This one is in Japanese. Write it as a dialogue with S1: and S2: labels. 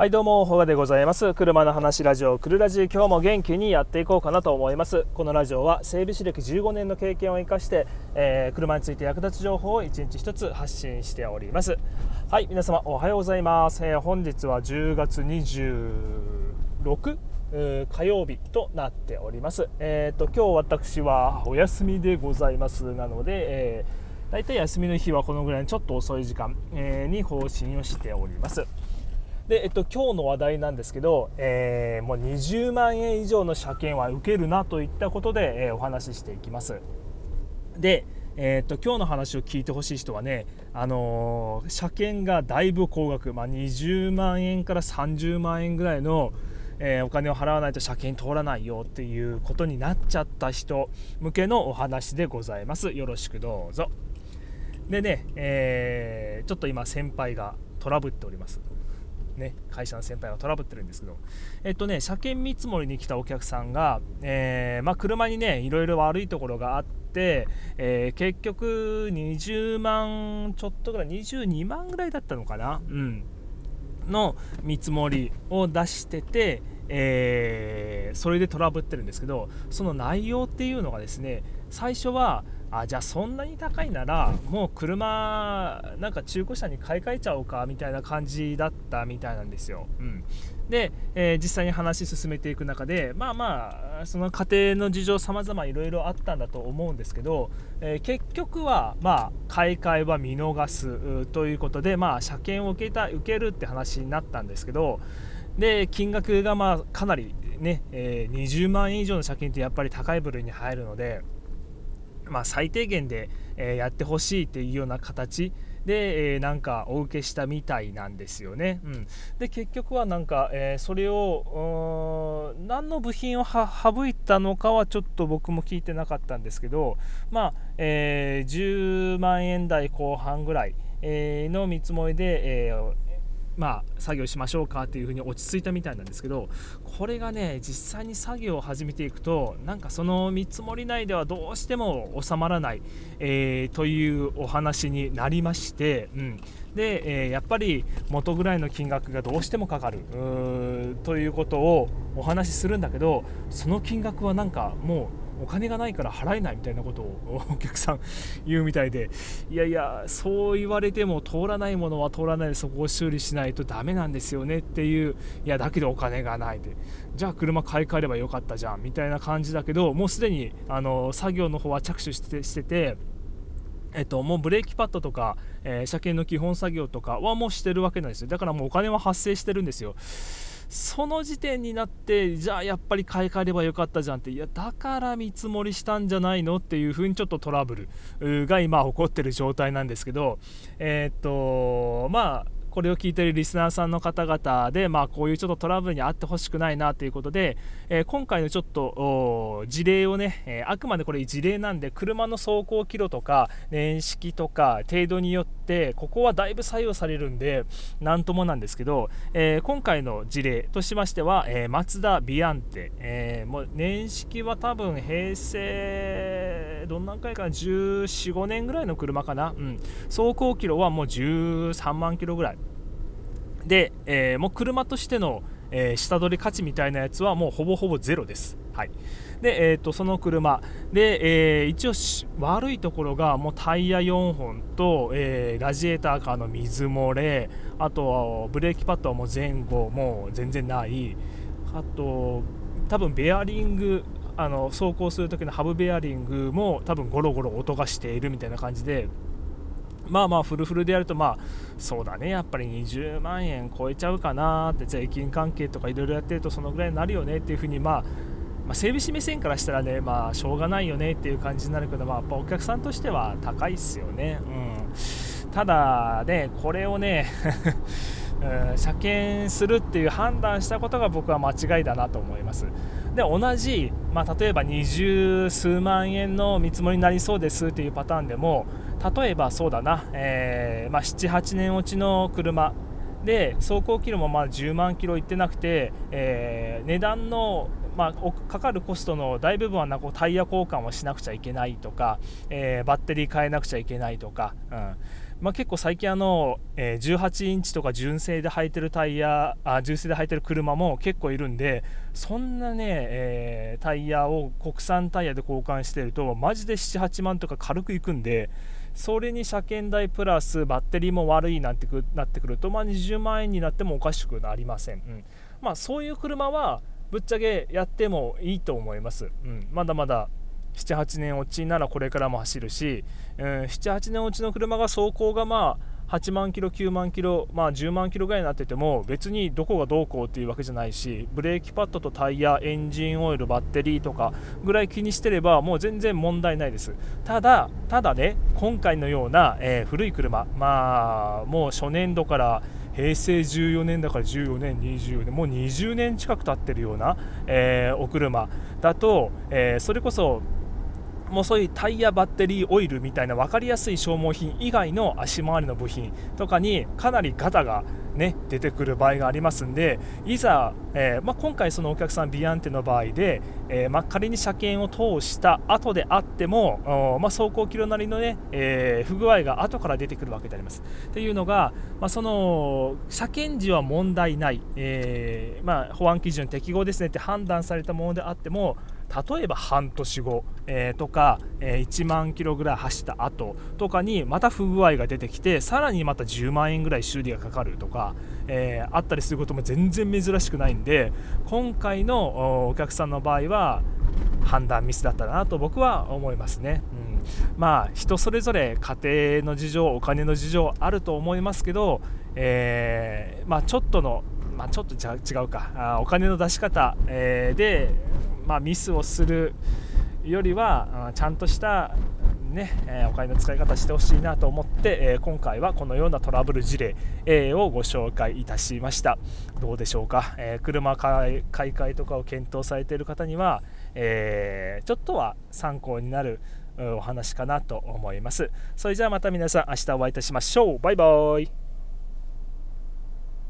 S1: はいどうも、ほがでございます。車の話ラジオ、くるラジ今日も元気にやっていこうかなと思います。このラジオは整備士歴15年の経験を生かして、えー、車について役立つ情報を一日一つ発信しております。はい、皆様おはようございます。えー、本日は10月26火曜日となっております。えっ、ー、と今日私はお休みでございますなので、えー、大体休みの日はこのぐらいのちょっと遅い時間、えー、に更新をしております。で、えっと、今日の話題なんですけど、えー、もう20万円以上の車検は受けるなといったことで、えー、お話ししていきます。で、えー、っと今日の話を聞いてほしい人はね、あのー、車検がだいぶ高額、まあ、20万円から30万円ぐらいの、え、お金を払わないと車検通らないよっていうことになっちゃった人向けのお話でございます。よろしくどうぞ。でね、え、ちょっと今先輩がトラブっております。ね、会社の先輩がトラブってるんですけど、えっとね、車検見積もりに来たお客さんが、えー、まあ、車にね、いろいろ悪いところがあって、えー、結局20万ちょっとぐらい、22万ぐらいだったのかな、うん、の見積もりを出してて、えー、それでトラブってるんですけど、その内容っていうのがですね、最初は、あじゃあそんなに高いならもう車なんか中古車に買い替えちゃおうかみたいな感じだったみたいなんですよ。うん、で、えー、実際に話進めていく中でまあまあその家庭の事情様々いろいろあったんだと思うんですけど、えー、結局はまあ買い替えは見逃すということでまあ車検を受けた受けるって話になったんですけどで金額がまあかなりね、えー、20万円以上の車検ってやっぱり高い部類に入るので。まあ、最低限で、えやってほしいっていうような形で、えー、なんかお受けしたみたいなんですよね。うん、で結局はなんか、えー、それを何の部品を省いたのかはちょっと僕も聞いてなかったんですけど、まあえー、10万円台後半ぐらい、の見積もりで、えーまあ、作業しましょうかっていうふうに落ち着いたみたいなんですけどこれがね実際に作業を始めていくとなんかその見積もり内ではどうしても収まらない、えー、というお話になりまして、うん、で、えー、やっぱり元ぐらいの金額がどうしてもかかるということをお話しするんだけどその金額はなんかもうお金がないから払えないみたいなことを お客さん言うみたいでいやいやそう言われても通らないものは通らないでそこを修理しないとダメなんですよねっていういやだけどお金がないで。じゃあ車買い替えればよかったじゃんみたいな感じだけどもうすでにあの作業の方は着手してしててえっと、もうブレーキパッドとか、えー、車検の基本作業とかはもうしてるわけなんですよ。だからもうお金は発生してるんですよ。その時点になってじゃあやっぱり買い替えればよかったじゃんっていやだから見積もりしたんじゃないのっていうふうにちょっとトラブルが今起こってる状態なんですけどえー、っとまあこれを聞いているリスナーさんの方々で、まあ、こういうちょっとトラブルにあってほしくないなということで、えー、今回のちょっと事例をね、えー、あくまでこれ事例なんで車の走行キロとか年式とか程度によってここはだいぶ左右されるんで何ともなんですけど、えー、今回の事例としましては、えマツダビアンテ、えもう年式は多分平成どんな回かいかな14、5年ぐらいの車かな、うん、走行キロはもう13万キロぐらい。で、えー、もう車としての、えー、下取り価値みたいなやつはもうほぼほぼゼロです。はい、で、えーと、その車。で、えー、一応悪いところがもうタイヤ4本と、えー、ラジエーターからの水漏れあとブレーキパッドはもう前後もう全然ない。あと多分ベアリングあの走行する時のハブベアリングも多分ゴロゴロ音がしているみたいな感じでまあまあフルフルでやるとまあそうだねやっぱり20万円超えちゃうかなって税金関係とかいろいろやってるとそのぐらいになるよねっていうふうにまあまあ、整備士目線からしたらね、まあ、しょうがないよねっていう感じになるけど、まあ、やっぱお客さんとしては高いっすよね。うん、ただね、これをね車検するっていう判断したことが僕は間違いだなと思います。で同じ、まあ、例えば二十数万円の見積もりになりそうですっていうパターンでも例えばそうだな、えーまあ、78年落ちの車で走行キロもまあ10万キロいってなくて、えー、値段のまあ、かかるコストの大部分はなこうタイヤ交換をしなくちゃいけないとか、えー、バッテリー変えなくちゃいけないとか、うんまあ、結構最近あの、えー、18インチとか純正で履いてるタイヤあ純正で履いてる車も結構いるんでそんなね、えー、タイヤを国産タイヤで交換してるとマジで78万とか軽くいくんでそれに車検代プラスバッテリーも悪いなんてくなってくると、まあ、20万円になってもおかしくなりません、うん。まあ、そういう車はぶっちゃけやってもいいと思います、うん、まだまだ78年落ちならこれからも走るし、うん、78年落ちの車が走行がまあ8万キロ、9万キロ、まあ、10万キロぐらいになってても別にどこがどうこうっていうわけじゃないしブレーキパッドとタイヤ、エンジンオイル、バッテリーとかぐらい気にしてればもう全然問題ないです。ただ、ただね今回のような、えー、古い車、まあ、もう初年度から平成14年だから14年、20年もう20年近く経ってるような、えー、お車だと、えー、それこそもうそういうタイヤバッテリーオイルみたいな分かりやすい消耗品以外の足回りの部品とかにかなりガタがね、出てくる場合がありますんでいざ、えー、まあ、今回そのお客さんビアンテの場合で、えー、まあ、仮に車検を通した後であっても、まあ、走行キロなりのね、えー、不具合が後から出てくるわけであります。っていうのが、まその車検時は問題ない、えま保安基準適合ですねって判断されたものであっても例えば半年後、えー、とか、えー、1万キロぐらい走った後とかにまた不具合が出てきてさらにまた10万円ぐらい修理がかかるとか、えー、あったりすることも全然珍しくないんで今回のお客さんの場合は判断ミスだったなと僕は思いますね。うんまあ人それぞれ家庭の事情お金の事情あると思いますけど、えー、まあ、ちょっとのまあ、ちょっと違うかあお金の出し方、えー、で、まあ、ミスをするよりはちゃんとしたね、えお金の使い方してほしいなと思って、え今回はこのようなトラブル事例、えをご紹介いたしました。どうでしょうか、え車買い替えとかを検討されている方には、えちょっとは参考になるお話かなと思います。それじゃあまた皆さん明日お会いいたしましょう。バイバイ。